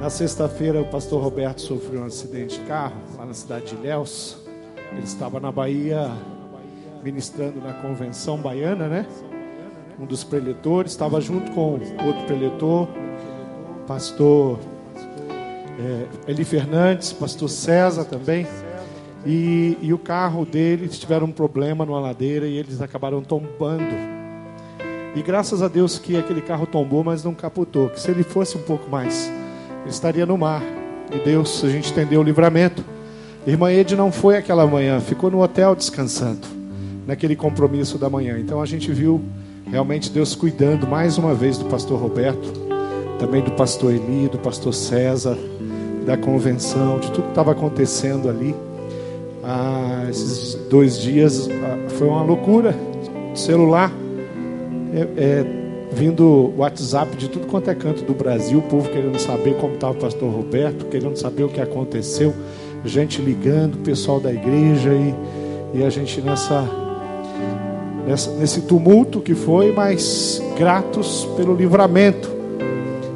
Na sexta-feira, o pastor Roberto sofreu um acidente de carro lá na cidade de Ilhéus. Ele estava na Bahia ministrando na convenção baiana, né? Um dos preletores estava junto com outro preletor, pastor é, Eli Fernandes, pastor César também. E, e o carro deles tiveram um problema numa ladeira e eles acabaram tombando. E graças a Deus que aquele carro tombou, mas não capotou. Que se ele fosse um pouco mais ele estaria no mar. E Deus, a gente entendeu o livramento. Irmã Ed não foi aquela manhã, ficou no hotel descansando, naquele compromisso da manhã. Então a gente viu realmente Deus cuidando mais uma vez do pastor Roberto, também do pastor Eli, do pastor César, da convenção, de tudo que estava acontecendo ali. Ah, esses dois dias ah, foi uma loucura. Celular. É, é, vindo WhatsApp de tudo quanto é canto do Brasil, o povo querendo saber como estava o pastor Roberto, querendo saber o que aconteceu, gente ligando, pessoal da igreja e, e a gente nessa, nessa, nesse tumulto que foi, mas gratos pelo livramento.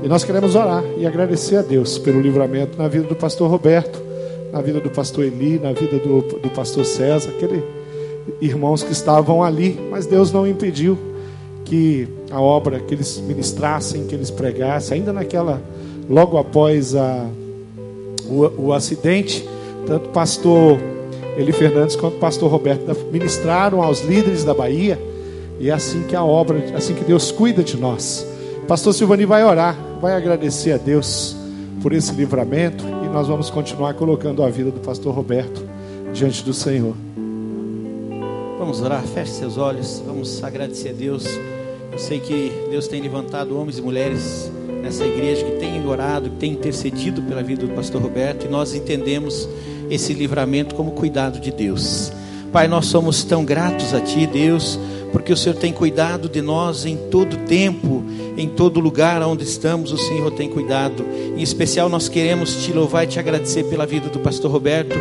E nós queremos orar e agradecer a Deus pelo livramento na vida do pastor Roberto, na vida do pastor Eli, na vida do, do pastor César, aqueles irmãos que estavam ali, mas Deus não impediu que a obra que eles ministrassem, que eles pregassem, ainda naquela, logo após a, o, o acidente, tanto o pastor Eli Fernandes quanto o pastor Roberto ministraram aos líderes da Bahia, e é assim que a obra, assim que Deus cuida de nós. pastor Silvani vai orar, vai agradecer a Deus por esse livramento, e nós vamos continuar colocando a vida do pastor Roberto diante do Senhor. Vamos orar, feche seus olhos, vamos agradecer a Deus eu sei que Deus tem levantado homens e mulheres nessa igreja que tem orado, que tem intercedido pela vida do pastor Roberto, e nós entendemos esse livramento como cuidado de Deus. Pai, nós somos tão gratos a Ti, Deus, porque o Senhor tem cuidado de nós em todo tempo, em todo lugar onde estamos, o Senhor tem cuidado. Em especial, nós queremos te louvar e te agradecer pela vida do pastor Roberto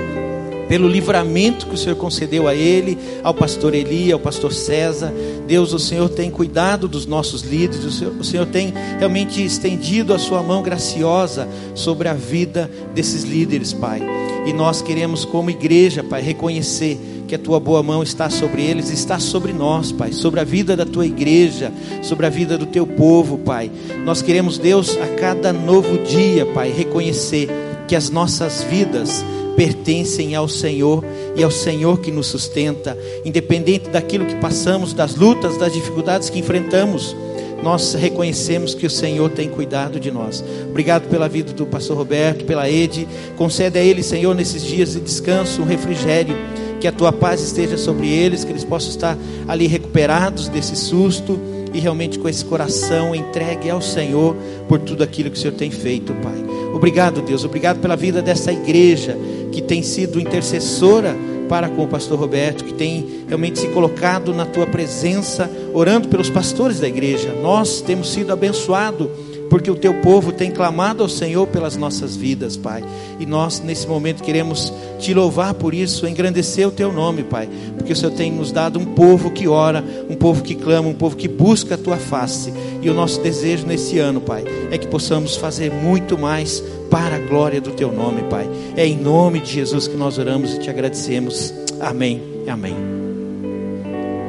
pelo livramento que o Senhor concedeu a ele, ao pastor Eli, ao pastor César. Deus, o Senhor tem cuidado dos nossos líderes, o Senhor, o Senhor tem realmente estendido a sua mão graciosa sobre a vida desses líderes, Pai. E nós queremos, como igreja, Pai, reconhecer que a tua boa mão está sobre eles, está sobre nós, Pai, sobre a vida da tua igreja, sobre a vida do teu povo, Pai. Nós queremos, Deus, a cada novo dia, Pai, reconhecer que as nossas vidas pertencem ao Senhor e ao Senhor que nos sustenta, independente daquilo que passamos, das lutas, das dificuldades que enfrentamos. Nós reconhecemos que o Senhor tem cuidado de nós. Obrigado pela vida do pastor Roberto, pela Ede. Concede a ele, Senhor, nesses dias de descanso, um refrigério. Que a tua paz esteja sobre eles, que eles possam estar ali recuperados desse susto e realmente com esse coração entregue ao Senhor por tudo aquilo que o Senhor tem feito, Pai. Obrigado, Deus. Obrigado pela vida dessa igreja que tem sido intercessora para com o pastor Roberto, que tem realmente se colocado na tua presença, orando pelos pastores da igreja. Nós temos sido abençoados porque o teu povo tem clamado ao Senhor pelas nossas vidas, Pai. E nós, nesse momento, queremos te louvar por isso, engrandecer o teu nome, Pai, porque o Senhor tem nos dado um povo que ora, um povo que clama, um povo que busca a tua face. E o nosso desejo nesse ano, Pai, é que possamos fazer muito mais para a glória do teu nome, Pai. É em nome de Jesus que nós oramos e te agradecemos. Amém. Amém.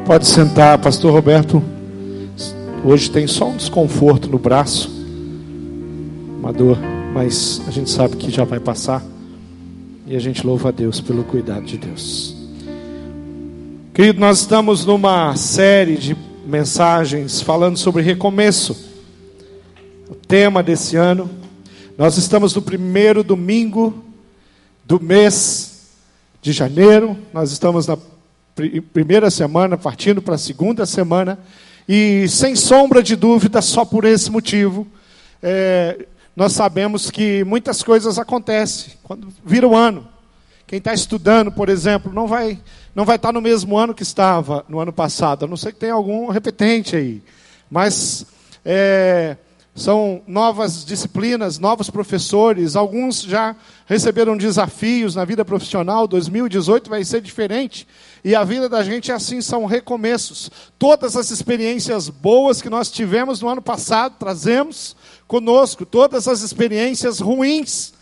Pode sentar, pastor Roberto. Hoje tem só um desconforto no braço uma dor, mas a gente sabe que já vai passar. E a gente louva a Deus pelo cuidado de Deus. Querido, nós estamos numa série de mensagens falando sobre recomeço. O tema desse ano. Nós estamos no primeiro domingo do mês de janeiro. Nós estamos na primeira semana, partindo para a segunda semana. E sem sombra de dúvida, só por esse motivo, é, nós sabemos que muitas coisas acontecem quando vira o ano. Quem está estudando, por exemplo, não vai, não vai estar tá no mesmo ano que estava no ano passado, a não ser que tenha algum repetente aí. Mas é, São novas disciplinas, novos professores, alguns já receberam desafios na vida profissional. 2018 vai ser diferente. E a vida da gente é assim, são recomeços. Todas as experiências boas que nós tivemos no ano passado, trazemos conosco. Todas as experiências ruins,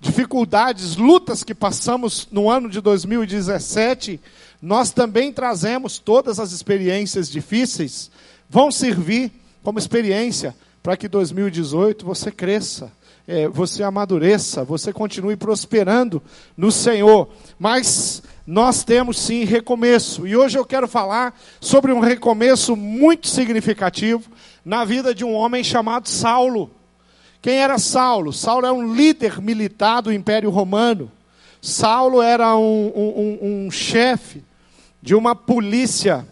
dificuldades, lutas que passamos no ano de 2017, nós também trazemos todas as experiências difíceis, vão servir como experiência para que 2018 você cresça, é, você amadureça, você continue prosperando no Senhor. Mas nós temos sim recomeço. E hoje eu quero falar sobre um recomeço muito significativo na vida de um homem chamado Saulo. Quem era Saulo? Saulo é um líder militar do Império Romano. Saulo era um, um, um, um chefe de uma polícia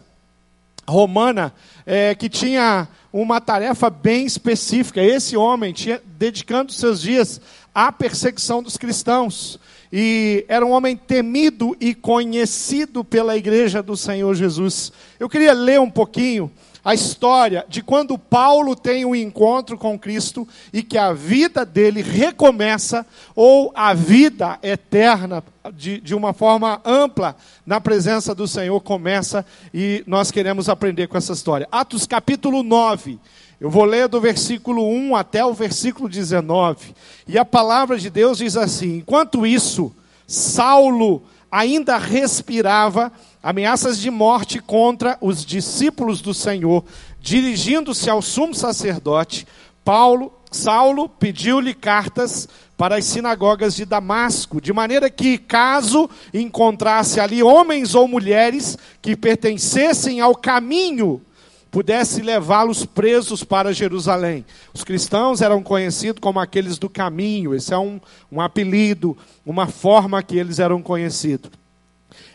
romana é, que tinha uma tarefa bem específica. Esse homem tinha dedicando seus dias à perseguição dos cristãos. E era um homem temido e conhecido pela igreja do Senhor Jesus. Eu queria ler um pouquinho a história de quando Paulo tem um encontro com Cristo e que a vida dele recomeça, ou a vida eterna, de, de uma forma ampla, na presença do Senhor, começa, e nós queremos aprender com essa história. Atos capítulo 9. Eu vou ler do versículo 1 até o versículo 19. E a palavra de Deus diz assim: Enquanto isso, Saulo ainda respirava ameaças de morte contra os discípulos do Senhor, dirigindo-se ao sumo sacerdote, Paulo, Saulo pediu-lhe cartas para as sinagogas de Damasco, de maneira que, caso encontrasse ali homens ou mulheres que pertencessem ao caminho, pudesse levá-los presos para Jerusalém. Os cristãos eram conhecidos como aqueles do caminho, esse é um, um apelido, uma forma que eles eram conhecidos.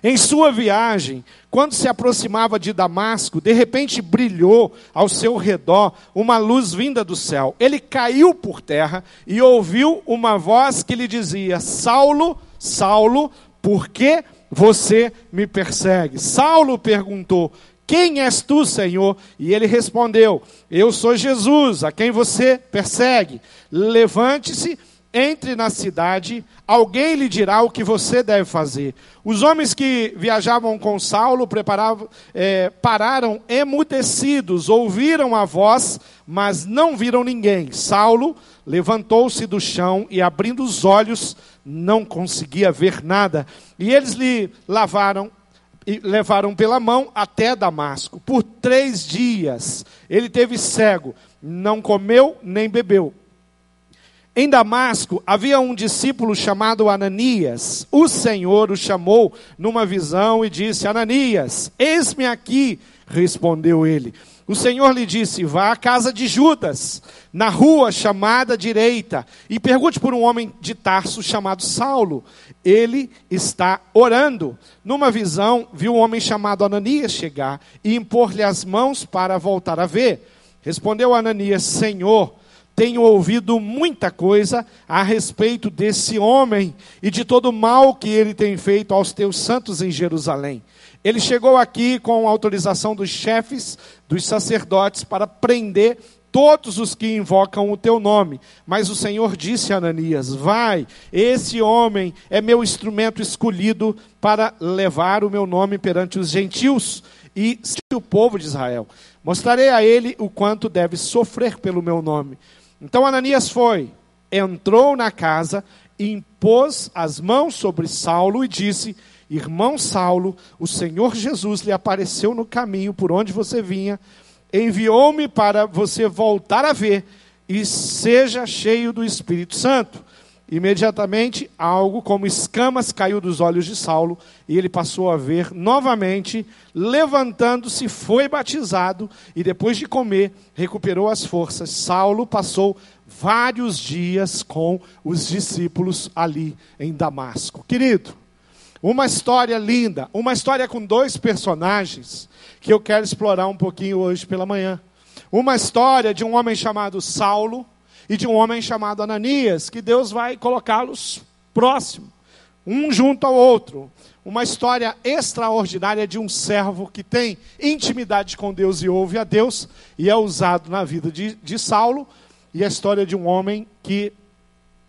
Em sua viagem, quando se aproximava de Damasco, de repente brilhou ao seu redor uma luz vinda do céu. Ele caiu por terra e ouviu uma voz que lhe dizia: Saulo, Saulo, por que você me persegue? Saulo perguntou: Quem és tu, Senhor? E ele respondeu: Eu sou Jesus, a quem você persegue. Levante-se entre na cidade, alguém lhe dirá o que você deve fazer. Os homens que viajavam com Saulo é, pararam emudecidos, ouviram a voz, mas não viram ninguém. Saulo levantou-se do chão e, abrindo os olhos, não conseguia ver nada. E eles lhe lavaram e levaram pela mão até Damasco. Por três dias ele teve cego, não comeu nem bebeu. Em Damasco havia um discípulo chamado Ananias. O Senhor o chamou numa visão e disse: Ananias, eis-me aqui. Respondeu ele. O Senhor lhe disse: Vá à casa de Judas, na rua chamada direita, e pergunte por um homem de Tarso chamado Saulo. Ele está orando. Numa visão, viu um homem chamado Ananias chegar e impor-lhe as mãos para voltar a ver. Respondeu Ananias: Senhor, tenho ouvido muita coisa a respeito desse homem e de todo o mal que ele tem feito aos teus santos em Jerusalém. Ele chegou aqui com autorização dos chefes, dos sacerdotes, para prender todos os que invocam o teu nome. Mas o Senhor disse a Ananias: Vai, esse homem é meu instrumento escolhido para levar o meu nome perante os gentios e o povo de Israel. Mostrarei a ele o quanto deve sofrer pelo meu nome. Então Ananias foi, entrou na casa, impôs as mãos sobre Saulo e disse: Irmão Saulo, o Senhor Jesus lhe apareceu no caminho por onde você vinha, enviou-me para você voltar a ver e seja cheio do Espírito Santo. Imediatamente, algo como escamas caiu dos olhos de Saulo e ele passou a ver novamente. Levantando-se, foi batizado e, depois de comer, recuperou as forças. Saulo passou vários dias com os discípulos ali em Damasco. Querido, uma história linda, uma história com dois personagens que eu quero explorar um pouquinho hoje pela manhã. Uma história de um homem chamado Saulo e de um homem chamado Ananias, que Deus vai colocá-los próximo, um junto ao outro. Uma história extraordinária de um servo que tem intimidade com Deus e ouve a Deus, e é usado na vida de, de Saulo e a história de um homem que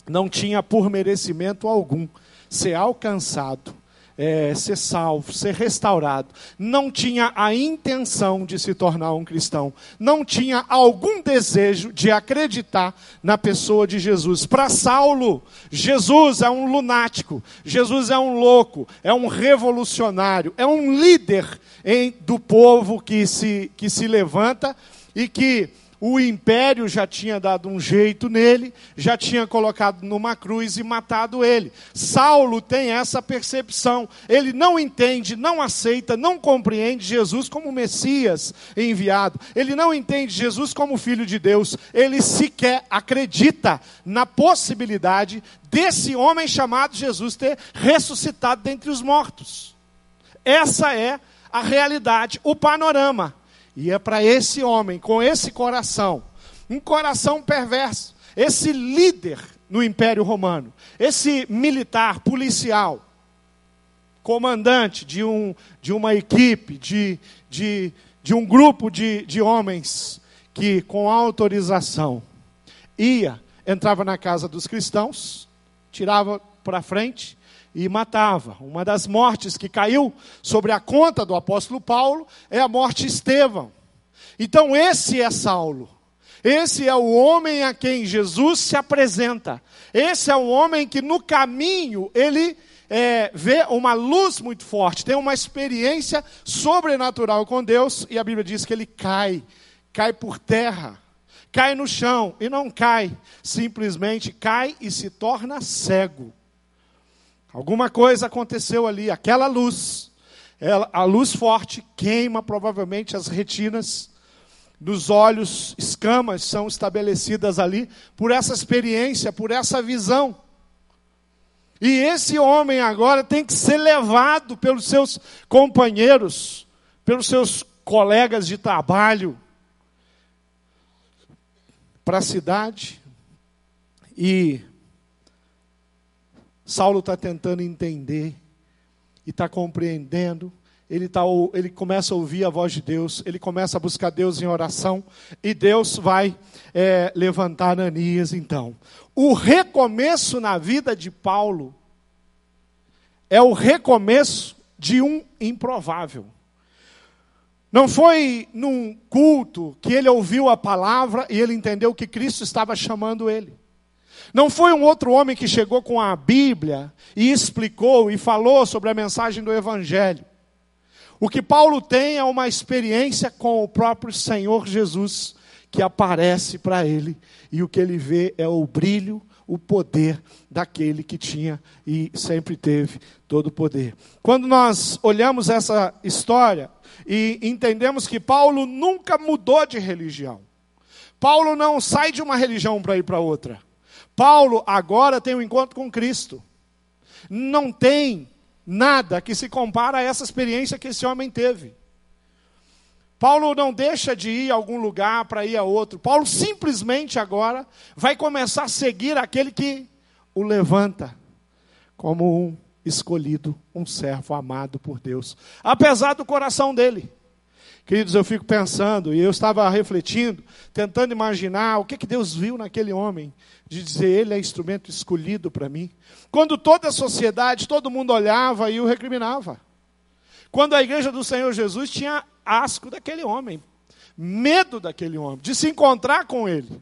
não tinha por merecimento algum ser alcançado é, ser salvo, ser restaurado, não tinha a intenção de se tornar um cristão, não tinha algum desejo de acreditar na pessoa de Jesus. Para Saulo, Jesus é um lunático, Jesus é um louco, é um revolucionário, é um líder em, do povo que se, que se levanta e que o império já tinha dado um jeito nele, já tinha colocado numa cruz e matado ele. Saulo tem essa percepção. Ele não entende, não aceita, não compreende Jesus como Messias enviado. Ele não entende Jesus como filho de Deus. Ele sequer acredita na possibilidade desse homem chamado Jesus ter ressuscitado dentre os mortos. Essa é a realidade, o panorama. E é para esse homem, com esse coração, um coração perverso, esse líder no Império Romano, esse militar, policial, comandante de, um, de uma equipe, de, de, de um grupo de, de homens que, com autorização, ia, entrava na casa dos cristãos, tirava para frente e matava. Uma das mortes que caiu sobre a conta do apóstolo Paulo é a morte de Estevão. Então, esse é Saulo. Esse é o homem a quem Jesus se apresenta. Esse é o homem que no caminho ele é, vê uma luz muito forte, tem uma experiência sobrenatural com Deus, e a Bíblia diz que ele cai, cai por terra, cai no chão, e não cai, simplesmente cai e se torna cego. Alguma coisa aconteceu ali, aquela luz, ela, a luz forte queima provavelmente as retinas dos olhos, escamas são estabelecidas ali por essa experiência, por essa visão. E esse homem agora tem que ser levado pelos seus companheiros, pelos seus colegas de trabalho, para a cidade e Saulo está tentando entender e está compreendendo. Ele, tá, ele começa a ouvir a voz de Deus, ele começa a buscar Deus em oração, e Deus vai é, levantar Ananias então. O recomeço na vida de Paulo é o recomeço de um improvável. Não foi num culto que ele ouviu a palavra e ele entendeu que Cristo estava chamando ele. Não foi um outro homem que chegou com a Bíblia e explicou e falou sobre a mensagem do Evangelho. O que Paulo tem é uma experiência com o próprio Senhor Jesus, que aparece para ele, e o que ele vê é o brilho, o poder daquele que tinha e sempre teve todo o poder. Quando nós olhamos essa história e entendemos que Paulo nunca mudou de religião, Paulo não sai de uma religião para ir para outra. Paulo agora tem um encontro com Cristo. Não tem nada que se compara a essa experiência que esse homem teve. Paulo não deixa de ir a algum lugar para ir a outro. Paulo simplesmente agora vai começar a seguir aquele que o levanta como um escolhido, um servo amado por Deus, apesar do coração dele. Queridos, eu fico pensando, e eu estava refletindo, tentando imaginar o que, que Deus viu naquele homem, de dizer, ele é instrumento escolhido para mim. Quando toda a sociedade, todo mundo olhava e o recriminava. Quando a igreja do Senhor Jesus tinha asco daquele homem, medo daquele homem, de se encontrar com ele.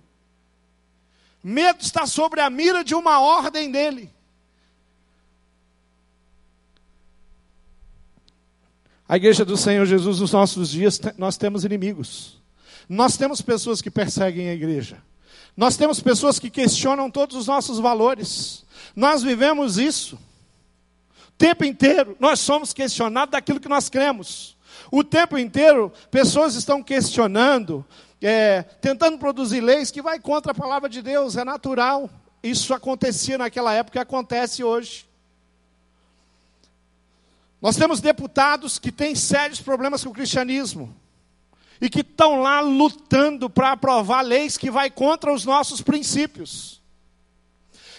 Medo está sobre a mira de uma ordem dele. A igreja do Senhor Jesus, nos nossos dias, nós temos inimigos. Nós temos pessoas que perseguem a igreja. Nós temos pessoas que questionam todos os nossos valores. Nós vivemos isso. O tempo inteiro nós somos questionados daquilo que nós cremos. O tempo inteiro pessoas estão questionando, é, tentando produzir leis que vai contra a palavra de Deus. É natural. Isso acontecia naquela época e acontece hoje. Nós temos deputados que têm sérios problemas com o cristianismo e que estão lá lutando para aprovar leis que vai contra os nossos princípios.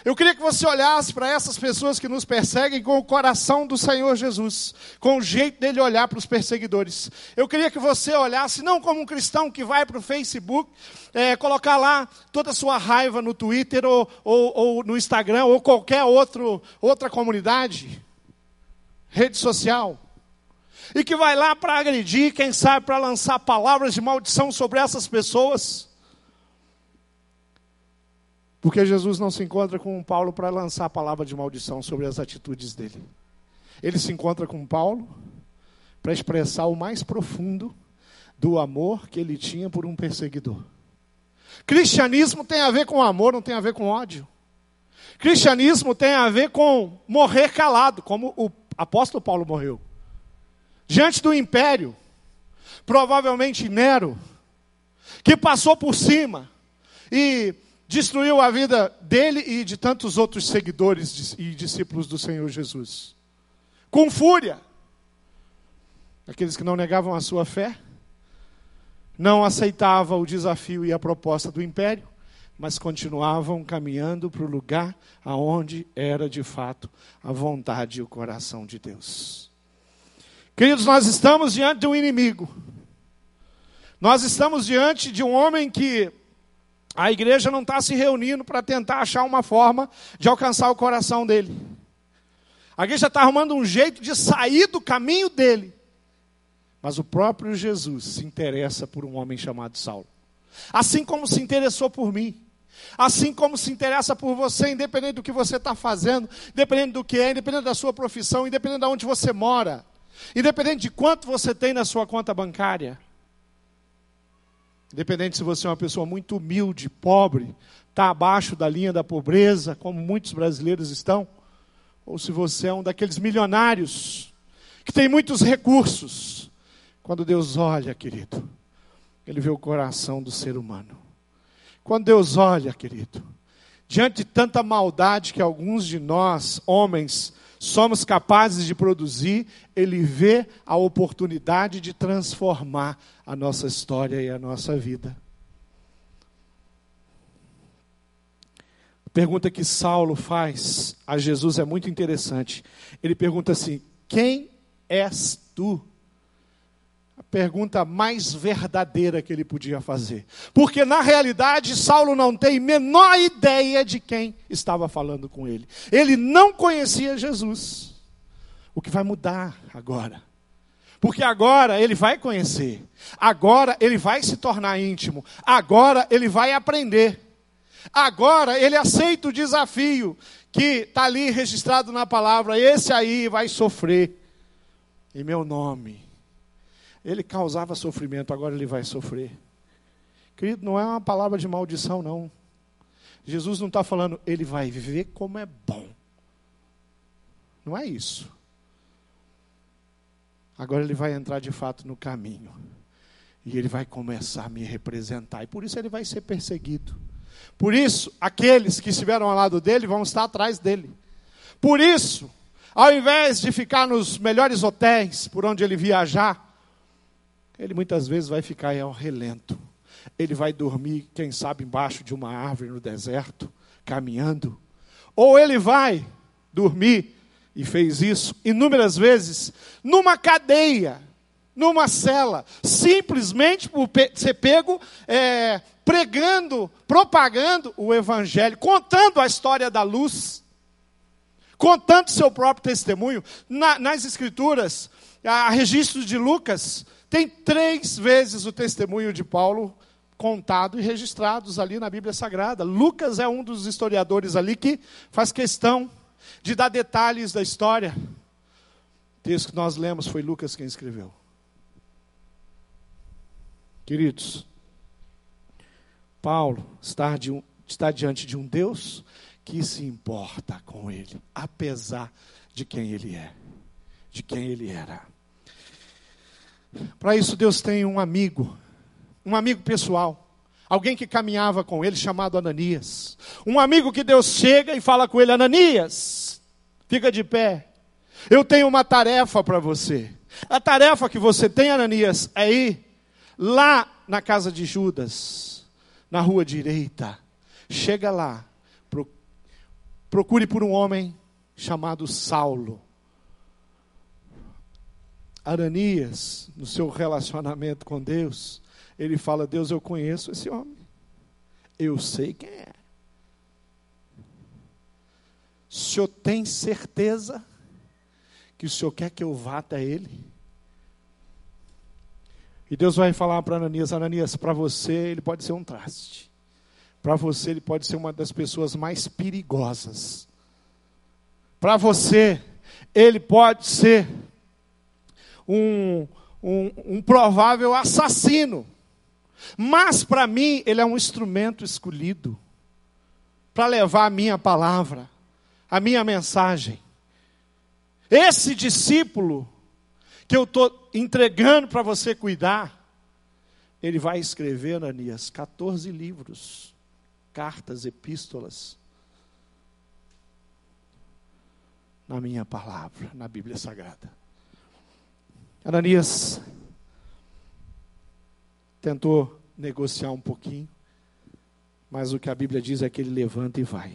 Eu queria que você olhasse para essas pessoas que nos perseguem com o coração do Senhor Jesus, com o jeito dele olhar para os perseguidores. Eu queria que você olhasse não como um cristão que vai para o Facebook, é, colocar lá toda a sua raiva no Twitter ou, ou, ou no Instagram ou qualquer outro, outra comunidade, rede social, e que vai lá para agredir, quem sabe para lançar palavras de maldição sobre essas pessoas. Porque Jesus não se encontra com Paulo para lançar a palavra de maldição sobre as atitudes dele. Ele se encontra com Paulo para expressar o mais profundo do amor que ele tinha por um perseguidor. Cristianismo tem a ver com amor, não tem a ver com ódio. Cristianismo tem a ver com morrer calado, como o apóstolo Paulo morreu. Diante do império, provavelmente Nero, que passou por cima e destruiu a vida dele e de tantos outros seguidores e discípulos do Senhor Jesus. Com fúria. Aqueles que não negavam a sua fé, não aceitavam o desafio e a proposta do império, mas continuavam caminhando para o lugar aonde era de fato a vontade e o coração de Deus. Queridos, nós estamos diante de um inimigo. Nós estamos diante de um homem que a igreja não está se reunindo para tentar achar uma forma de alcançar o coração dele. A igreja está arrumando um jeito de sair do caminho dele. Mas o próprio Jesus se interessa por um homem chamado Saulo. Assim como se interessou por mim. Assim como se interessa por você, independente do que você está fazendo, independente do que é, independente da sua profissão, independente de onde você mora, independente de quanto você tem na sua conta bancária. Independente se você é uma pessoa muito humilde, pobre, está abaixo da linha da pobreza, como muitos brasileiros estão, ou se você é um daqueles milionários que tem muitos recursos. Quando Deus olha, querido, Ele vê o coração do ser humano. Quando Deus olha, querido, diante de tanta maldade que alguns de nós, homens, somos capazes de produzir, Ele vê a oportunidade de transformar a nossa história e a nossa vida. A pergunta que Saulo faz a Jesus é muito interessante. Ele pergunta assim: Quem és tu? Pergunta mais verdadeira que ele podia fazer. Porque na realidade Saulo não tem menor ideia de quem estava falando com ele. Ele não conhecia Jesus. O que vai mudar agora? Porque agora ele vai conhecer. Agora ele vai se tornar íntimo. Agora ele vai aprender. Agora ele aceita o desafio que está ali registrado na palavra. Esse aí vai sofrer em meu nome. Ele causava sofrimento, agora ele vai sofrer. Querido, não é uma palavra de maldição, não. Jesus não está falando, ele vai viver como é bom. Não é isso. Agora ele vai entrar de fato no caminho. E ele vai começar a me representar. E por isso ele vai ser perseguido. Por isso, aqueles que estiveram ao lado dele vão estar atrás dele. Por isso, ao invés de ficar nos melhores hotéis por onde ele viajar, ele muitas vezes vai ficar ao relento. Ele vai dormir, quem sabe, embaixo de uma árvore no deserto, caminhando. Ou ele vai dormir, e fez isso inúmeras vezes, numa cadeia, numa cela, simplesmente por ser pego é, pregando, propagando o Evangelho, contando a história da luz, contando seu próprio testemunho. Na, nas Escrituras, há registros de Lucas, tem três vezes o testemunho de Paulo contado e registrados ali na Bíblia Sagrada. Lucas é um dos historiadores ali que faz questão de dar detalhes da história. O texto que nós lemos foi Lucas quem escreveu. Queridos, Paulo está, de um, está diante de um Deus que se importa com ele, apesar de quem ele é, de quem ele era. Para isso, Deus tem um amigo, um amigo pessoal, alguém que caminhava com ele, chamado Ananias. Um amigo que Deus chega e fala com ele: Ananias, fica de pé, eu tenho uma tarefa para você. A tarefa que você tem, Ananias, é ir lá na casa de Judas, na rua direita. Chega lá, procure por um homem chamado Saulo. Ananias, no seu relacionamento com Deus, ele fala: Deus, eu conheço esse homem, eu sei quem é. O senhor tem certeza que o senhor quer que eu vá até ele? E Deus vai falar para Ananias: Ananias, para você ele pode ser um traste, para você ele pode ser uma das pessoas mais perigosas, para você ele pode ser um, um, um provável assassino. Mas para mim, ele é um instrumento escolhido para levar a minha palavra, a minha mensagem. Esse discípulo que eu estou entregando para você cuidar, ele vai escrever, Ananias, 14 livros, cartas, epístolas, na minha palavra, na Bíblia Sagrada. Ananias tentou negociar um pouquinho, mas o que a Bíblia diz é que ele levanta e vai.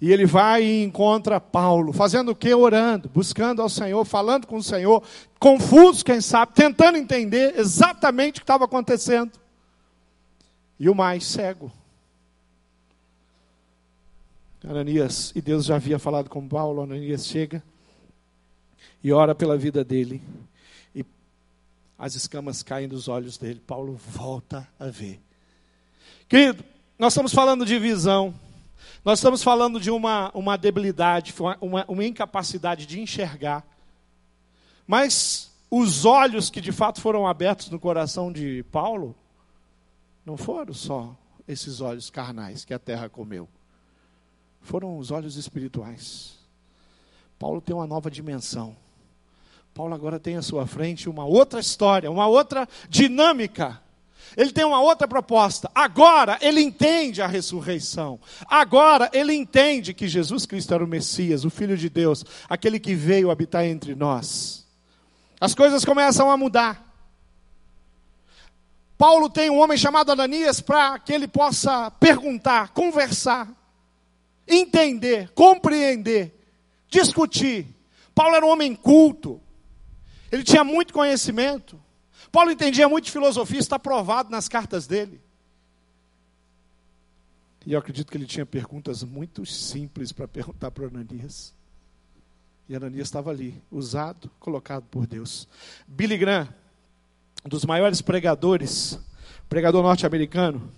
E ele vai e encontra Paulo, fazendo o que? Orando, buscando ao Senhor, falando com o Senhor, confuso, quem sabe, tentando entender exatamente o que estava acontecendo. E o mais cego. Ananias, e Deus já havia falado com Paulo, Ananias chega e ora pela vida dele. E as escamas caem dos olhos dele. Paulo volta a ver. Querido, nós estamos falando de visão. Nós estamos falando de uma, uma debilidade, uma, uma incapacidade de enxergar. Mas os olhos que de fato foram abertos no coração de Paulo, não foram só esses olhos carnais que a terra comeu. Foram os olhos espirituais. Paulo tem uma nova dimensão. Paulo agora tem à sua frente uma outra história, uma outra dinâmica. Ele tem uma outra proposta. Agora ele entende a ressurreição. Agora ele entende que Jesus Cristo era o Messias, o Filho de Deus, aquele que veio habitar entre nós. As coisas começam a mudar. Paulo tem um homem chamado Ananias para que ele possa perguntar, conversar, entender, compreender, discutir. Paulo era um homem culto. Ele tinha muito conhecimento. Paulo entendia muito de filosofia, está provado nas cartas dele. E eu acredito que ele tinha perguntas muito simples para perguntar para Ananias. E Ananias estava ali, usado, colocado por Deus. Billy Graham, um dos maiores pregadores, pregador norte-americano,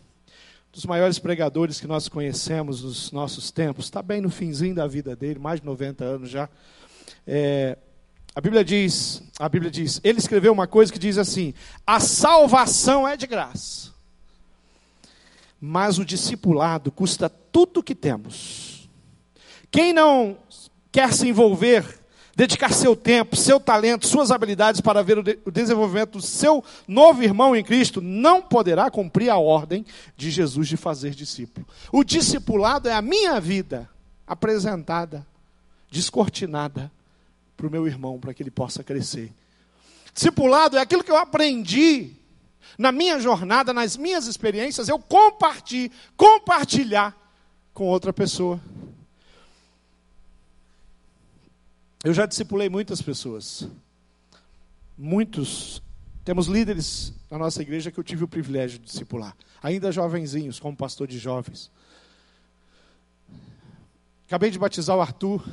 dos maiores pregadores que nós conhecemos nos nossos tempos, está bem no finzinho da vida dele, mais de 90 anos já. É, a Bíblia diz, a Bíblia diz, ele escreveu uma coisa que diz assim: a salvação é de graça, mas o discipulado custa tudo o que temos. Quem não quer se envolver, dedicar seu tempo, seu talento, suas habilidades para ver o, desenvolvimento do seu novo irmão em Cristo, não poderá cumprir a ordem de Jesus de fazer discípulo. O discipulado é a minha vida apresentada, descortinada para o meu irmão, para que ele possa crescer. Discipulado é aquilo que eu aprendi na minha jornada, nas minhas experiências, eu compartilhar, compartilhar com outra pessoa. Eu já discipulei muitas pessoas. Muitos. Temos líderes na nossa igreja que eu tive o privilégio de discipular. Ainda jovenzinhos, como pastor de jovens. Acabei de batizar o Arthur.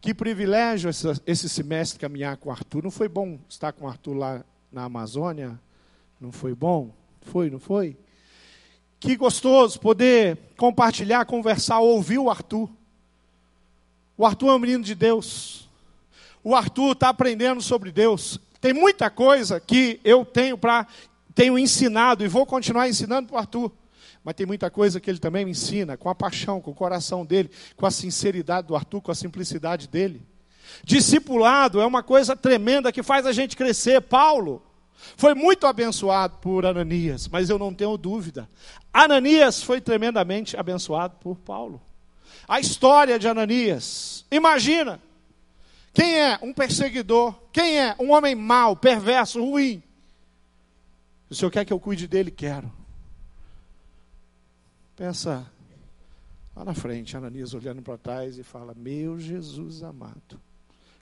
Que privilégio esse semestre caminhar com o Arthur. Não foi bom estar com o Arthur lá na Amazônia? Não foi bom? Foi, não foi? Que gostoso poder compartilhar, conversar, ouvir o Arthur. O Arthur é um menino de Deus. O Arthur está aprendendo sobre Deus. Tem muita coisa que eu tenho para tenho ensinado e vou continuar ensinando para o Arthur mas tem muita coisa que ele também me ensina, com a paixão, com o coração dele, com a sinceridade do Arthur, com a simplicidade dele. Discipulado é uma coisa tremenda que faz a gente crescer. Paulo foi muito abençoado por Ananias, mas eu não tenho dúvida. Ananias foi tremendamente abençoado por Paulo. A história de Ananias, imagina, quem é um perseguidor? Quem é um homem mau, perverso, ruim? O Senhor quer que eu cuide dele? Quero. Pensa Lá na frente, Ananias olhando para trás e fala: Meu Jesus amado,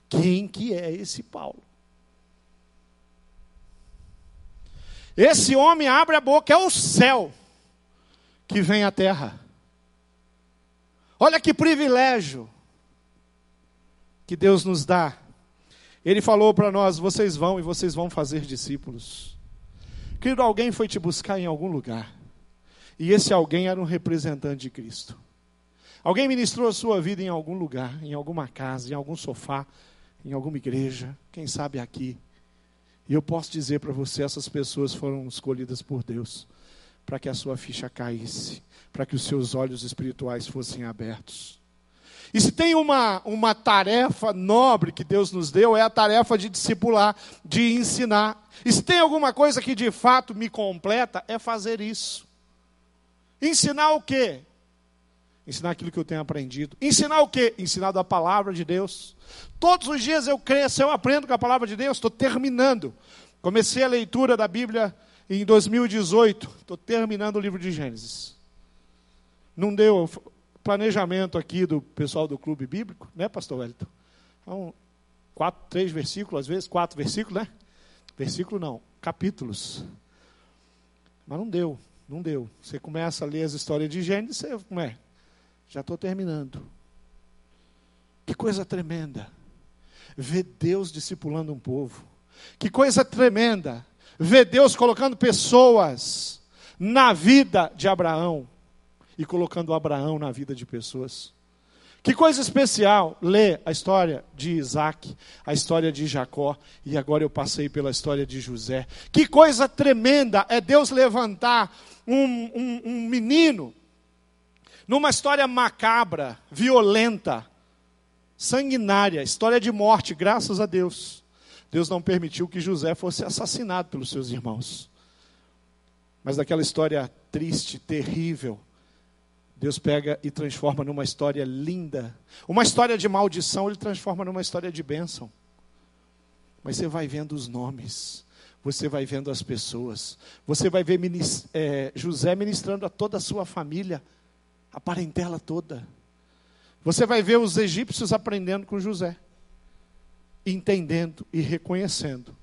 quem que é esse Paulo? Esse homem abre a boca, é o céu que vem à terra. Olha que privilégio que Deus nos dá. Ele falou para nós: vocês vão e vocês vão fazer discípulos. Querido, alguém foi te buscar em algum lugar. E esse alguém era um representante de Cristo. Alguém ministrou a sua vida em algum lugar, em alguma casa, em algum sofá, em alguma igreja, quem sabe aqui. E eu posso dizer para você: essas pessoas foram escolhidas por Deus para que a sua ficha caísse, para que os seus olhos espirituais fossem abertos. E se tem uma, uma tarefa nobre que Deus nos deu, é a tarefa de discipular, de ensinar. E se tem alguma coisa que de fato me completa, é fazer isso. Ensinar o quê? Ensinar aquilo que eu tenho aprendido. Ensinar o quê? Ensinar da palavra de Deus. Todos os dias eu cresço, eu aprendo com a palavra de Deus, estou terminando. Comecei a leitura da Bíblia em 2018, estou terminando o livro de Gênesis. Não deu planejamento aqui do pessoal do clube bíblico, né, pastor Wellington? Então, quatro, três versículos, às vezes quatro versículos, né? Versículo não, capítulos. Mas não deu, não deu. Você começa a ler as histórias de Gênesis, você, é? Já estou terminando. Que coisa tremenda. Ver Deus discipulando um povo. Que coisa tremenda. Ver Deus colocando pessoas na vida de Abraão e colocando Abraão na vida de pessoas. Que coisa especial ler a história de Isaac, a história de Jacó, e agora eu passei pela história de José. Que coisa tremenda é Deus levantar um, um, um menino numa história macabra, violenta, sanguinária, história de morte, graças a Deus. Deus não permitiu que José fosse assassinado pelos seus irmãos. Mas daquela história triste, terrível, Deus pega e transforma numa história linda. Uma história de maldição, ele transforma numa história de bênção. Mas você vai vendo os nomes, você vai vendo as pessoas, você vai ver é, José ministrando a toda a sua família a parentela toda. Você vai ver os egípcios aprendendo com José, entendendo e reconhecendo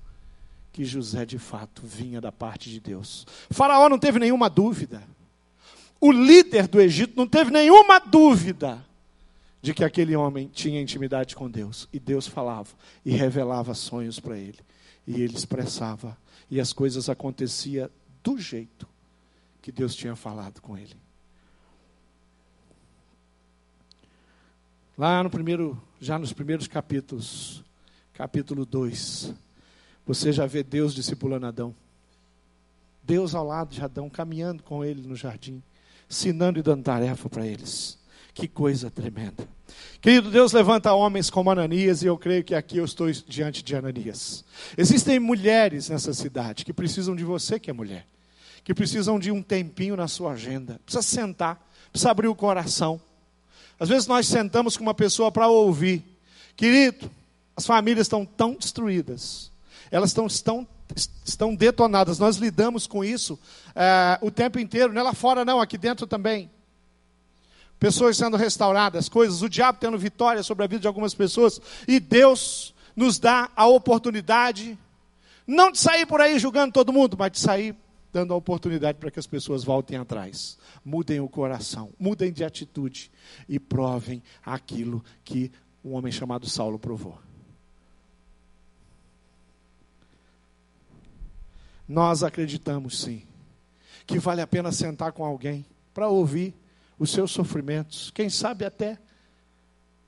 que José de fato vinha da parte de Deus. Faraó não teve nenhuma dúvida. O líder do Egito não teve nenhuma dúvida de que aquele homem tinha intimidade com Deus. E Deus falava e revelava sonhos para ele. E ele expressava. E as coisas aconteciam do jeito que Deus tinha falado com ele. Lá no primeiro, já nos primeiros capítulos, capítulo 2, você já vê Deus discipulando Adão. Deus ao lado de Adão, caminhando com ele no jardim, ensinando e dando tarefa para eles. Que coisa tremenda. Querido, Deus levanta homens como Ananias, e eu creio que aqui eu estou diante de Ananias. Existem mulheres nessa cidade que precisam de você, que é mulher, que precisam de um tempinho na sua agenda. Precisa sentar, precisa abrir o coração às vezes nós sentamos com uma pessoa para ouvir. Querido, as famílias estão tão destruídas, elas estão, estão, estão detonadas. Nós lidamos com isso é, o tempo inteiro, não é lá fora, não, aqui dentro também. Pessoas sendo restauradas, coisas, o diabo tendo vitória sobre a vida de algumas pessoas, e Deus nos dá a oportunidade, não de sair por aí julgando todo mundo, mas de sair dando a oportunidade para que as pessoas voltem atrás, mudem o coração, mudem de atitude e provem aquilo que um homem chamado Saulo provou. Nós acreditamos sim que vale a pena sentar com alguém para ouvir os seus sofrimentos, quem sabe até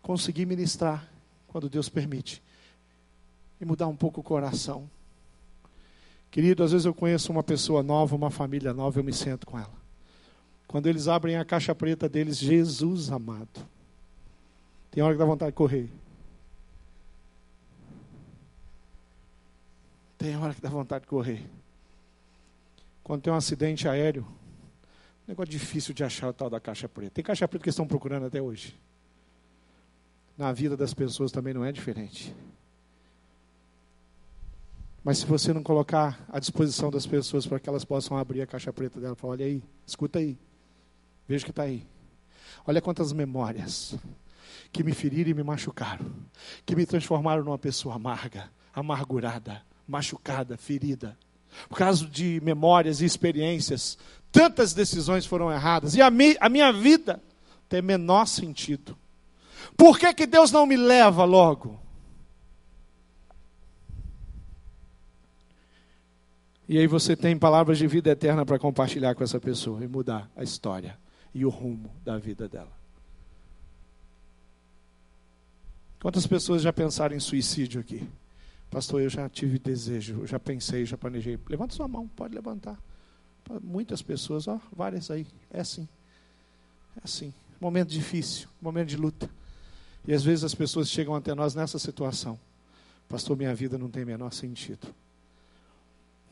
conseguir ministrar quando Deus permite e mudar um pouco o coração Querido, às vezes eu conheço uma pessoa nova, uma família nova, eu me sento com ela. Quando eles abrem a caixa preta deles, Jesus amado. Tem hora que dá vontade de correr. Tem hora que dá vontade de correr. Quando tem um acidente aéreo, negócio difícil de achar o tal da caixa preta. Tem caixa preta que estão procurando até hoje. Na vida das pessoas também não é diferente. Mas se você não colocar à disposição das pessoas para que elas possam abrir a caixa preta dela, falar, olha aí, escuta aí, veja o que está aí. Olha quantas memórias que me feriram e me machucaram, que me transformaram numa pessoa amarga, amargurada, machucada, ferida. Por causa de memórias e experiências, tantas decisões foram erradas e a, mi, a minha vida tem menor sentido. Por que, que Deus não me leva logo? E aí você tem palavras de vida eterna para compartilhar com essa pessoa e mudar a história e o rumo da vida dela. Quantas pessoas já pensaram em suicídio aqui? Pastor, eu já tive desejo, já pensei, já planejei. Levanta sua mão, pode levantar. Muitas pessoas, ó, várias aí. É assim. É assim. Momento difícil, momento de luta. E às vezes as pessoas chegam até nós nessa situação. Pastor, minha vida não tem menor sentido.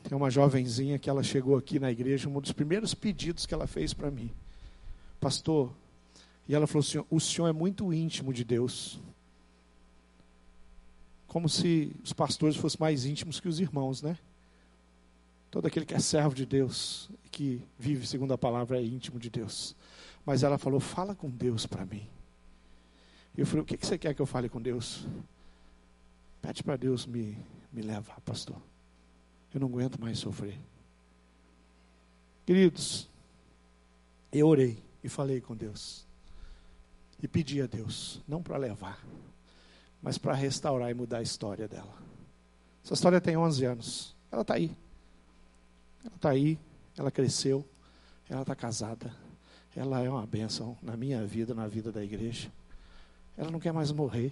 Tem uma jovenzinha que ela chegou aqui na igreja, um dos primeiros pedidos que ela fez para mim. Pastor, e ela falou assim: o senhor é muito íntimo de Deus. Como se os pastores fossem mais íntimos que os irmãos, né? Todo aquele que é servo de Deus, que vive segundo a palavra, é íntimo de Deus. Mas ela falou: fala com Deus para mim. Eu falei: o que você quer que eu fale com Deus? Pede para Deus me, me levar, pastor. Eu não aguento mais sofrer. Queridos, eu orei e falei com Deus. E pedi a Deus, não para levar, mas para restaurar e mudar a história dela. Essa história tem 11 anos. Ela está aí. Ela está aí, ela cresceu, ela está casada. Ela é uma bênção na minha vida, na vida da igreja. Ela não quer mais morrer.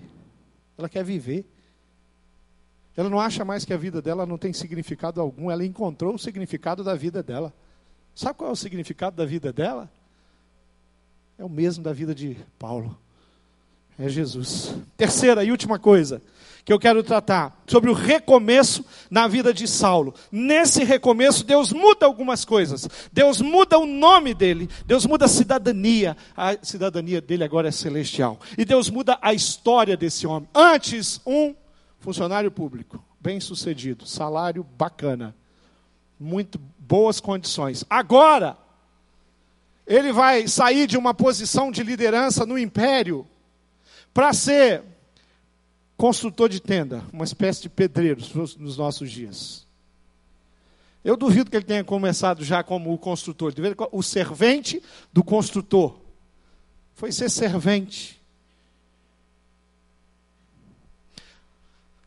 Ela quer viver. Ela não acha mais que a vida dela não tem significado algum. Ela encontrou o significado da vida dela. Sabe qual é o significado da vida dela? É o mesmo da vida de Paulo. É Jesus. Terceira e última coisa que eu quero tratar sobre o recomeço na vida de Saulo. Nesse recomeço, Deus muda algumas coisas. Deus muda o nome dele, Deus muda a cidadania. A cidadania dele agora é celestial. E Deus muda a história desse homem. Antes, um funcionário público, bem-sucedido, salário bacana, muito boas condições. Agora, ele vai sair de uma posição de liderança no império para ser construtor de tenda, uma espécie de pedreiro nos nossos dias. Eu duvido que ele tenha começado já como o construtor, o servente do construtor. Foi ser servente.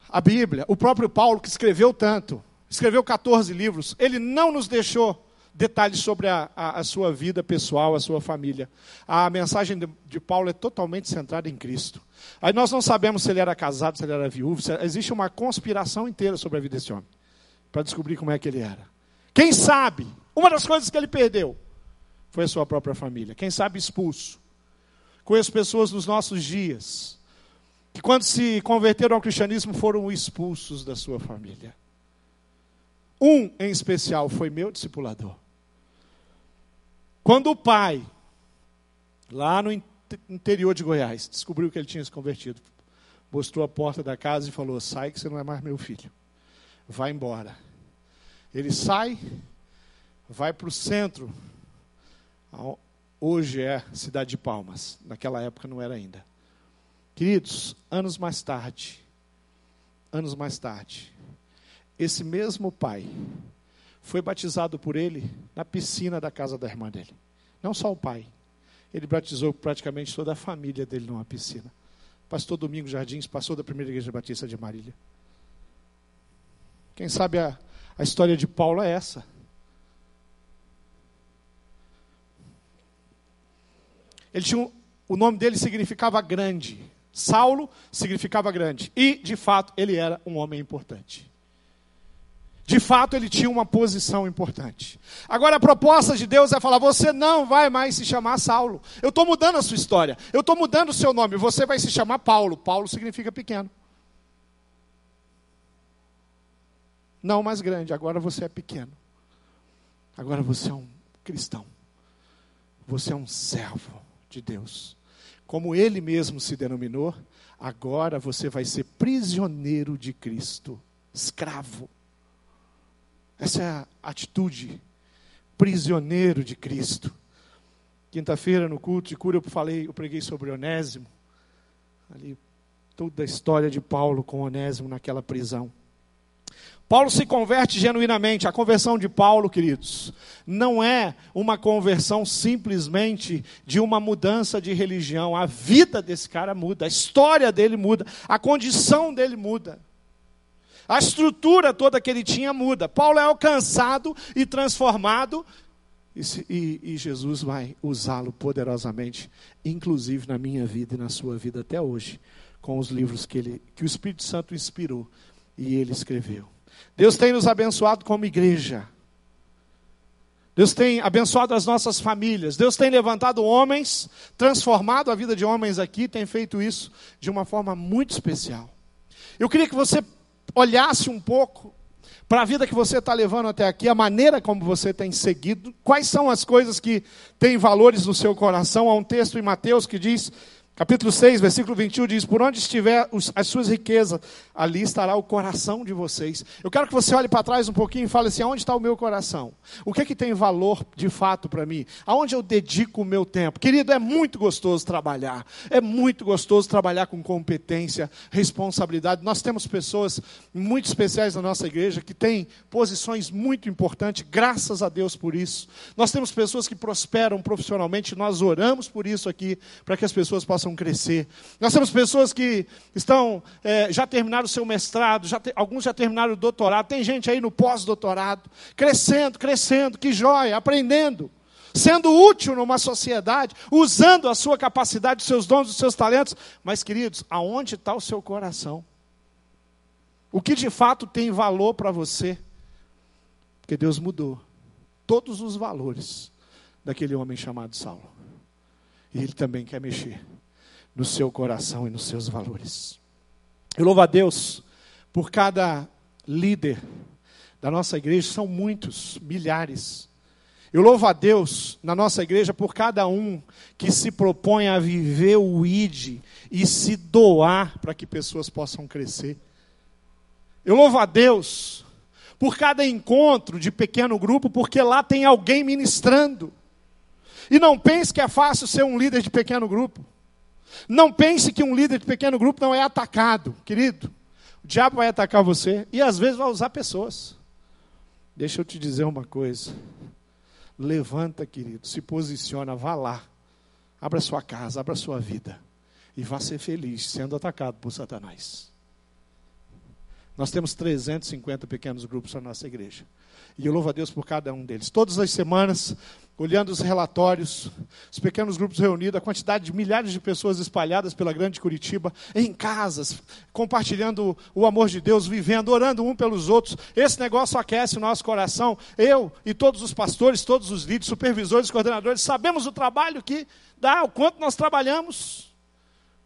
a Bíblia, o próprio Paulo, que escreveu tanto, escreveu 14 livros, ele não nos deixou detalhes sobre a, a, a sua vida pessoal, a sua família. A mensagem de, de, Paulo é totalmente centrada em Cristo. Aí nós não sabemos se ele era casado, se ele era viúvo, se, existe uma conspiração inteira sobre a vida desse homem, para descobrir como é que ele era. Quem sabe, uma das coisas que ele perdeu foi a sua própria família. Quem sabe expulso. Conheço pessoas nos nossos dias que quando se converteram ao cristianismo foram expulsos da sua família. Um em especial foi meu discipulador. Quando o pai, lá no interior de Goiás, descobriu que ele tinha se convertido, mostrou a porta da casa e falou: Sai, que você não é mais meu filho. Vai embora. Ele sai, vai para o centro, hoje é cidade de Palmas, naquela época não era ainda. Queridos, anos mais tarde, anos mais tarde, esse mesmo pai foi batizado por ele na piscina da casa da irmã dele. Não só o pai, ele batizou praticamente toda a família dele numa piscina. Pastor Domingo Jardins passou da primeira igreja batista de Marília. Quem sabe a, a história de Paulo é essa. Ele tinha um, o nome dele significava grande. Saulo significava grande. E, de fato, ele era um homem importante. De fato, ele tinha uma posição importante. Agora, a proposta de Deus é falar: você não vai mais se chamar Saulo. Eu estou mudando a sua história. Eu estou mudando o seu nome. Você vai se chamar Paulo. Paulo significa pequeno. Não mais grande. Agora você é pequeno. Agora você é um cristão. Você é um servo de Deus como ele mesmo se denominou, agora você vai ser prisioneiro de Cristo, escravo. Essa é a atitude, prisioneiro de Cristo. Quinta-feira, no culto de cura, eu falei, eu preguei sobre Onésimo. Ali, toda a história de Paulo com Onésimo naquela prisão. Paulo se converte genuinamente. A conversão de Paulo, queridos, não é uma conversão simplesmente de uma mudança de religião. A vida desse cara muda, a história dele muda, a condição dele muda. A estrutura toda que ele tinha muda. Paulo é alcançado e transformado, e, e, e Jesus vai usá-lo poderosamente, inclusive na minha vida e na sua vida até hoje, com os livros que, ele, que o Espírito Santo inspirou e ele escreveu. Deus tem nos abençoado como igreja. Deus tem abençoado as nossas famílias. Deus tem levantado homens, transformado a vida de homens aqui, tem feito isso de uma forma muito especial. Eu queria que você olhasse um pouco para a vida que você está levando até aqui, a maneira como você tem seguido, quais são as coisas que têm valores no seu coração. Há um texto em Mateus que diz Capítulo 6, versículo 21 diz: Por onde estiver as suas riquezas, ali estará o coração de vocês. Eu quero que você olhe para trás um pouquinho e fale assim: aonde está o meu coração? O que é que tem valor de fato para mim? Aonde eu dedico o meu tempo? Querido, é muito gostoso trabalhar. É muito gostoso trabalhar com competência, responsabilidade. Nós temos pessoas muito especiais na nossa igreja que têm posições muito importantes, graças a Deus por isso. Nós temos pessoas que prosperam profissionalmente, nós oramos por isso aqui, para que as pessoas possam possam crescer. Nós temos pessoas que estão, é, já terminaram o seu mestrado, já te, alguns já terminaram o doutorado, tem gente aí no pós-doutorado, crescendo, crescendo, que joia, aprendendo, sendo útil numa sociedade, usando a sua capacidade, os seus dons, os seus talentos. Mas, queridos, aonde está o seu coração? O que de fato tem valor para você? Porque Deus mudou todos os valores daquele homem chamado Saulo. E ele também quer mexer no seu coração e nos seus valores. Eu louvo a Deus por cada líder da nossa igreja, são muitos, milhares. Eu louvo a Deus na nossa igreja por cada um que se propõe a viver o ID e se doar para que pessoas possam crescer. Eu louvo a Deus por cada encontro de pequeno grupo, porque lá tem alguém ministrando. E não pense que é fácil ser um líder de pequeno grupo. Não pense que um líder de pequeno grupo não é atacado, querido. O diabo vai atacar você e às vezes vai usar pessoas. Deixa eu te dizer uma coisa. Levanta, querido, se posiciona, vá lá. Abra sua casa, abra sua vida. E vá ser feliz sendo atacado por Satanás. Nós temos 350 pequenos grupos na nossa igreja. E eu louvo a Deus por cada um deles. Todas as semanas, olhando os relatórios, os pequenos grupos reunidos, a quantidade de milhares de pessoas espalhadas pela grande Curitiba, em casas, compartilhando o amor de Deus, vivendo, orando um pelos outros. Esse negócio aquece o nosso coração. Eu e todos os pastores, todos os líderes, supervisores, coordenadores, sabemos o trabalho que dá, o quanto nós trabalhamos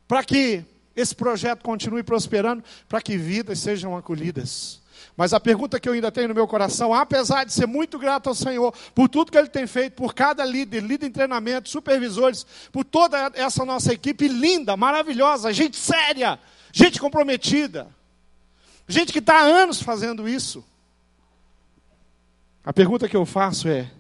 para que esse projeto continue prosperando, para que vidas sejam acolhidas. Mas a pergunta que eu ainda tenho no meu coração, apesar de ser muito grato ao Senhor por tudo que Ele tem feito, por cada líder, líder em treinamento, supervisores, por toda essa nossa equipe linda, maravilhosa, gente séria, gente comprometida, gente que está há anos fazendo isso. A pergunta que eu faço é,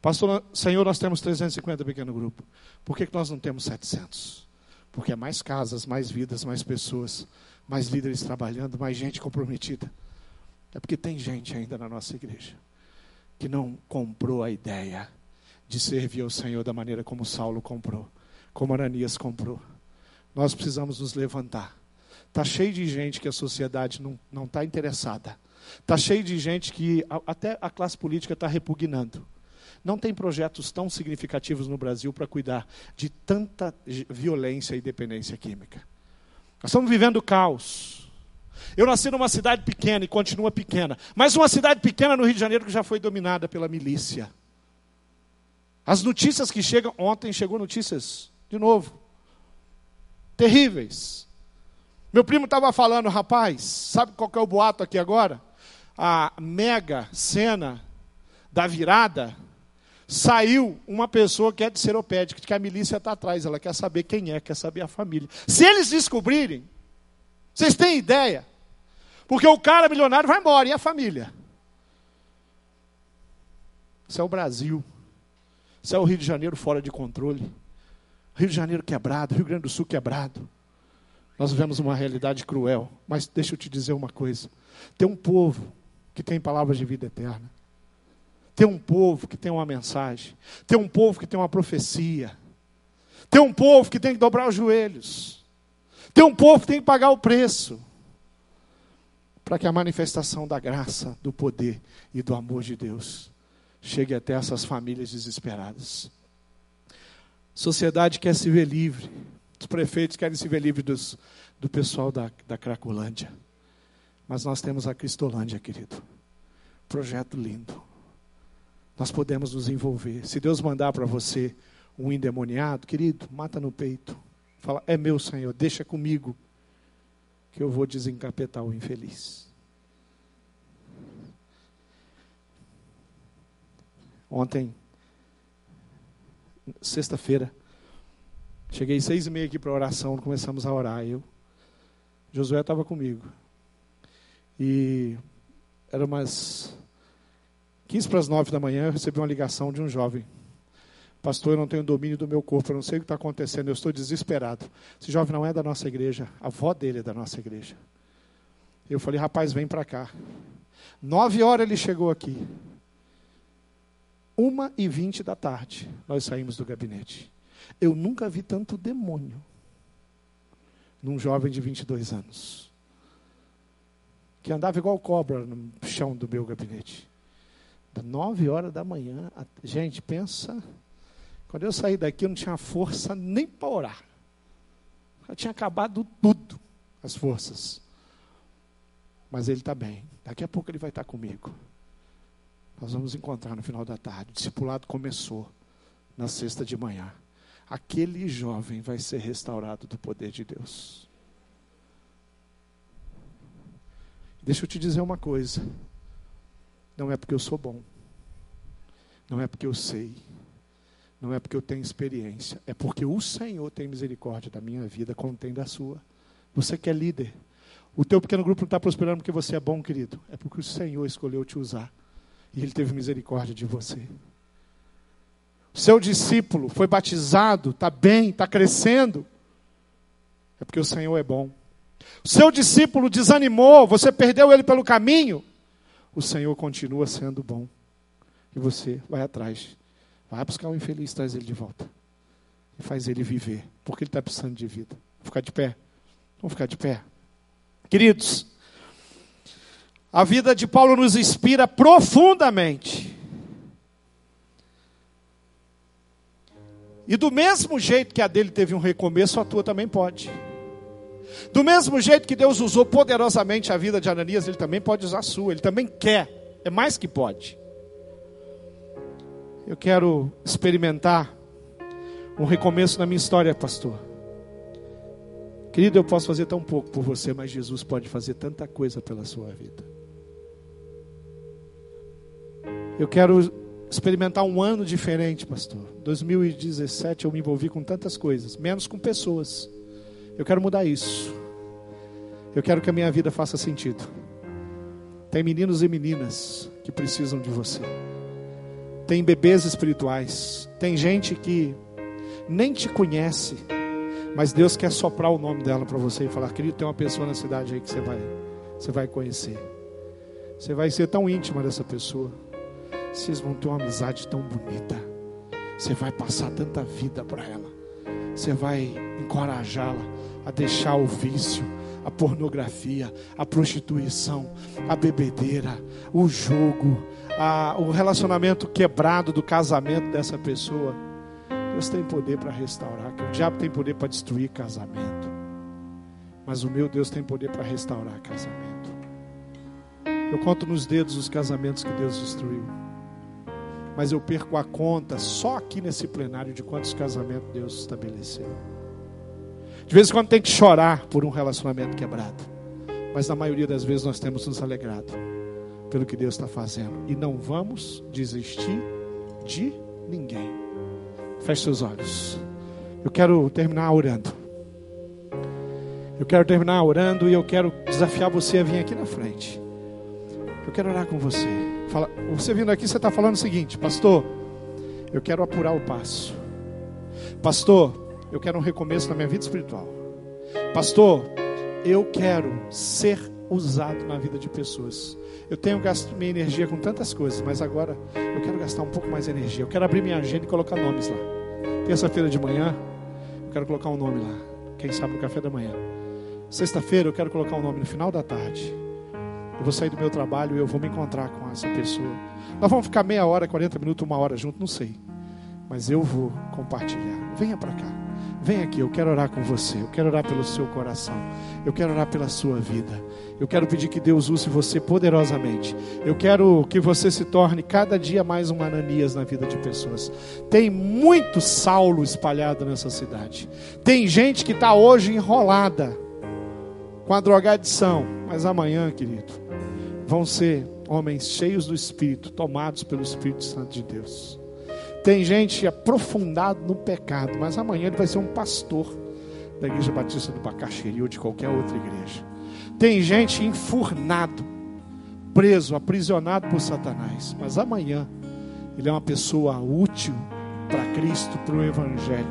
Pastor, Senhor, nós temos 350 pequeno grupo, por que, que nós não temos 700? Porque é mais casas, mais vidas, mais pessoas, mais líderes trabalhando, mais gente comprometida. É porque tem gente ainda na nossa igreja que não comprou a ideia de servir ao Senhor da maneira como Saulo comprou, como Ananias comprou. Nós precisamos nos levantar. Está cheio de gente que a sociedade não está interessada. Está cheio de gente que até a classe política está repugnando. Não tem projetos tão significativos no Brasil para cuidar de tanta violência e dependência química. Nós estamos vivendo caos. Eu nasci numa cidade pequena e continua pequena, mas uma cidade pequena no Rio de Janeiro que já foi dominada pela milícia. As notícias que chegam, ontem chegou notícias, de novo, terríveis. Meu primo estava falando, rapaz, sabe qual é o boato aqui agora? A mega cena da virada, saiu uma pessoa que é de seropédica, que a milícia está atrás, ela quer saber quem é, quer saber a família. Se eles descobrirem, vocês têm ideia? Porque o cara milionário vai embora, e a família? Isso é o Brasil. Isso é o Rio de Janeiro fora de controle. Rio de Janeiro quebrado, Rio Grande do Sul quebrado. Nós vivemos uma realidade cruel. Mas deixa eu te dizer uma coisa: tem um povo que tem palavras de vida eterna. Tem um povo que tem uma mensagem. Tem um povo que tem uma profecia. Tem um povo que tem que dobrar os joelhos. Tem um povo que tem que pagar o preço. Para que a manifestação da graça, do poder e do amor de Deus chegue até essas famílias desesperadas. A sociedade quer se ver livre. Os prefeitos querem se ver livre dos, do pessoal da, da Cracolândia. Mas nós temos a Cristolândia, querido. Projeto lindo. Nós podemos nos envolver. Se Deus mandar para você um endemoniado, querido, mata no peito. Fala, é meu Senhor, deixa comigo, que eu vou desencapetar o infeliz. Ontem, sexta-feira, cheguei seis e meia aqui para a oração, começamos a orar. Eu, Josué estava comigo. E era umas 15 para as 9 da manhã, eu recebi uma ligação de um jovem. Pastor, eu não tenho domínio do meu corpo, eu não sei o que está acontecendo, eu estou desesperado. Esse jovem não é da nossa igreja, a avó dele é da nossa igreja. Eu falei, rapaz, vem para cá. Nove horas ele chegou aqui. Uma e vinte da tarde, nós saímos do gabinete. Eu nunca vi tanto demônio num jovem de 22 anos. Que andava igual cobra no chão do meu gabinete. Da nove horas da manhã, gente, pensa. Quando eu saí daqui, eu não tinha força nem para orar. Já tinha acabado tudo, as forças. Mas ele está bem. Daqui a pouco ele vai estar comigo. Nós vamos encontrar no final da tarde. O discipulado começou na sexta de manhã. Aquele jovem vai ser restaurado do poder de Deus. Deixa eu te dizer uma coisa. Não é porque eu sou bom. Não é porque eu sei. Não é porque eu tenho experiência. É porque o Senhor tem misericórdia da minha vida, como tem da sua. Você que é líder. O teu pequeno grupo não está prosperando porque você é bom, querido. É porque o Senhor escolheu te usar. E Ele teve misericórdia de você. Seu discípulo foi batizado, está bem, está crescendo. É porque o Senhor é bom. Seu discípulo desanimou, você perdeu ele pelo caminho o Senhor continua sendo bom. E você vai atrás. Vai buscar o infeliz, traz ele de volta. E faz ele viver. Porque ele está precisando de vida. Vamos ficar de pé. Vamos ficar de pé. Queridos, a vida de Paulo nos inspira profundamente. E do mesmo jeito que a dele teve um recomeço, a tua também pode. Do mesmo jeito que Deus usou poderosamente a vida de Ananias, Ele também pode usar a sua, Ele também quer, é mais que pode. Eu quero experimentar um recomeço na minha história, pastor. Querido, eu posso fazer tão pouco por você, mas Jesus pode fazer tanta coisa pela sua vida. Eu quero experimentar um ano diferente, pastor. 2017 eu me envolvi com tantas coisas, menos com pessoas. Eu quero mudar isso. Eu quero que a minha vida faça sentido. Tem meninos e meninas que precisam de você. Tem bebês espirituais. Tem gente que nem te conhece, mas Deus quer soprar o nome dela para você e falar: querido, tem uma pessoa na cidade aí que você vai, você vai conhecer. Você vai ser tão íntima dessa pessoa. Vocês vão ter uma amizade tão bonita. Você vai passar tanta vida para ela. Você vai encorajá-la a deixar o vício, a pornografia, a prostituição, a bebedeira, o jogo, a, o relacionamento quebrado do casamento dessa pessoa. Deus tem poder para restaurar, que o diabo tem poder para destruir casamento. Mas o meu Deus tem poder para restaurar casamento. Eu conto nos dedos os casamentos que Deus destruiu. Mas eu perco a conta só aqui nesse plenário de quantos casamentos Deus estabeleceu. De vez em quando tem que chorar por um relacionamento quebrado. Mas na maioria das vezes nós temos nos alegrado pelo que Deus está fazendo. E não vamos desistir de ninguém. Feche seus olhos. Eu quero terminar orando. Eu quero terminar orando e eu quero desafiar você a vir aqui na frente. Eu quero orar com você. Fala, você vindo aqui, você está falando o seguinte, pastor. Eu quero apurar o passo. Pastor, eu quero um recomeço na minha vida espiritual. Pastor, eu quero ser usado na vida de pessoas. Eu tenho gasto minha energia com tantas coisas, mas agora eu quero gastar um pouco mais de energia. Eu quero abrir minha agenda e colocar nomes lá. Terça-feira de manhã, eu quero colocar um nome lá. Quem sabe no café da manhã. Sexta-feira, eu quero colocar um nome no final da tarde. Eu vou sair do meu trabalho e eu vou me encontrar com essa pessoa. Nós vamos ficar meia hora, 40 minutos, uma hora junto, não sei. Mas eu vou compartilhar. Venha para cá. Vem aqui, eu quero orar com você. Eu quero orar pelo seu coração. Eu quero orar pela sua vida. Eu quero pedir que Deus use você poderosamente. Eu quero que você se torne cada dia mais um Ananias na vida de pessoas. Tem muito Saulo espalhado nessa cidade. Tem gente que está hoje enrolada com a drogadição. Mas amanhã, querido, vão ser homens cheios do Espírito, tomados pelo Espírito Santo de Deus. Tem gente aprofundado no pecado, mas amanhã ele vai ser um pastor da Igreja Batista do Bacaxeri ou de qualquer outra igreja. Tem gente enfurnado, preso, aprisionado por Satanás, mas amanhã ele é uma pessoa útil para Cristo, para o Evangelho.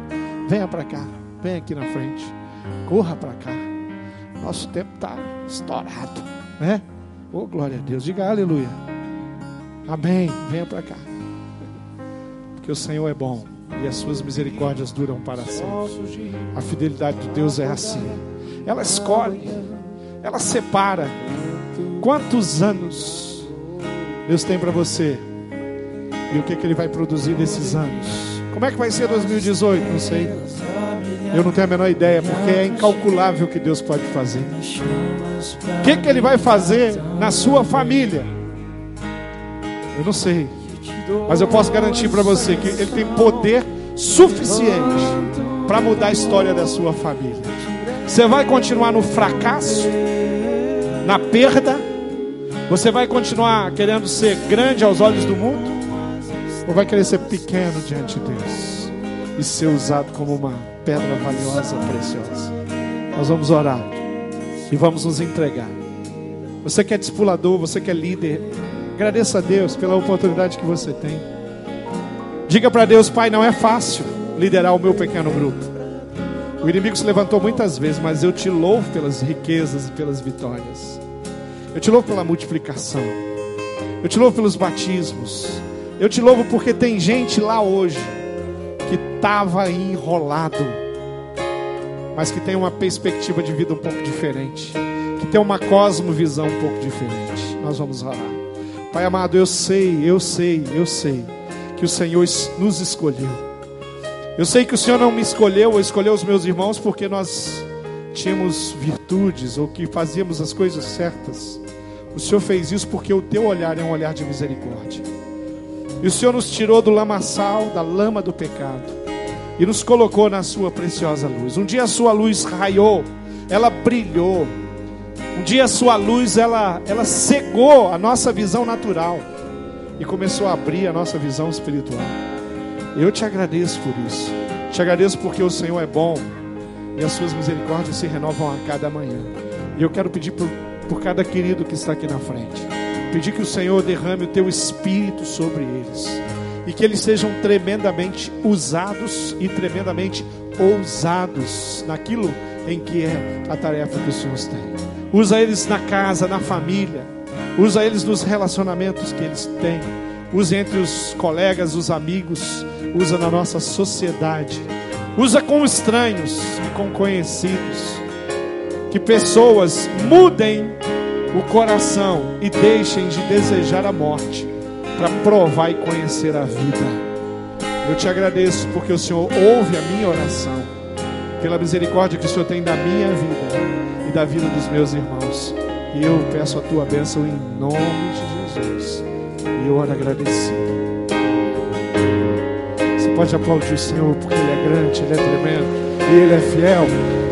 Venha para cá, venha aqui na frente, corra para cá. Nosso tempo está estourado, né? Oh, glória a Deus. Diga aleluia. Amém. Venha para cá que o Senhor é bom e as suas misericórdias duram para sempre. A fidelidade de Deus é assim. Ela escolhe, ela separa. Quantos anos Deus tem para você? E o que, que Ele vai produzir nesses anos? Como é que vai ser 2018? Não sei. Eu não tenho a menor ideia, porque é incalculável o que Deus pode fazer. O que, que Ele vai fazer na sua família? Eu não sei. Mas eu posso garantir para você que Ele tem poder suficiente para mudar a história da sua família. Você vai continuar no fracasso, na perda? Você vai continuar querendo ser grande aos olhos do mundo? Ou vai querer ser pequeno diante de Deus e ser usado como uma pedra valiosa, preciosa? Nós vamos orar e vamos nos entregar. Você que é discipulador, você que é líder, Agradeça a Deus pela oportunidade que você tem. Diga para Deus, Pai, não é fácil liderar o meu pequeno grupo. O inimigo se levantou muitas vezes, mas eu te louvo pelas riquezas e pelas vitórias. Eu te louvo pela multiplicação. Eu te louvo pelos batismos. Eu te louvo porque tem gente lá hoje que estava enrolado, mas que tem uma perspectiva de vida um pouco diferente, que tem uma cosmovisão um pouco diferente. Nós vamos orar. Pai amado, eu sei, eu sei, eu sei que o Senhor nos escolheu. Eu sei que o Senhor não me escolheu ou escolheu os meus irmãos porque nós tínhamos virtudes ou que fazíamos as coisas certas. O Senhor fez isso porque o teu olhar é um olhar de misericórdia. E o Senhor nos tirou do lamaçal, da lama do pecado, e nos colocou na sua preciosa luz. Um dia a sua luz raiou, ela brilhou, um dia a sua luz ela, ela cegou a nossa visão natural e começou a abrir a nossa visão espiritual. Eu te agradeço por isso. Te agradeço porque o Senhor é bom e as suas misericórdias se renovam a cada manhã. E eu quero pedir por, por cada querido que está aqui na frente. Pedir que o Senhor derrame o teu espírito sobre eles. E que eles sejam tremendamente usados e tremendamente ousados naquilo em que é a tarefa que o Senhor tem. Usa eles na casa, na família. Usa eles nos relacionamentos que eles têm. Usa entre os colegas, os amigos. Usa na nossa sociedade. Usa com estranhos e com conhecidos. Que pessoas mudem o coração e deixem de desejar a morte para provar e conhecer a vida. Eu te agradeço porque o Senhor ouve a minha oração, pela misericórdia que o Senhor tem da minha vida da vida dos meus irmãos. E eu peço a tua bênção em nome de Jesus. E eu oro agradecido. Você pode aplaudir o Senhor porque Ele é grande, Ele é tremendo e Ele é fiel.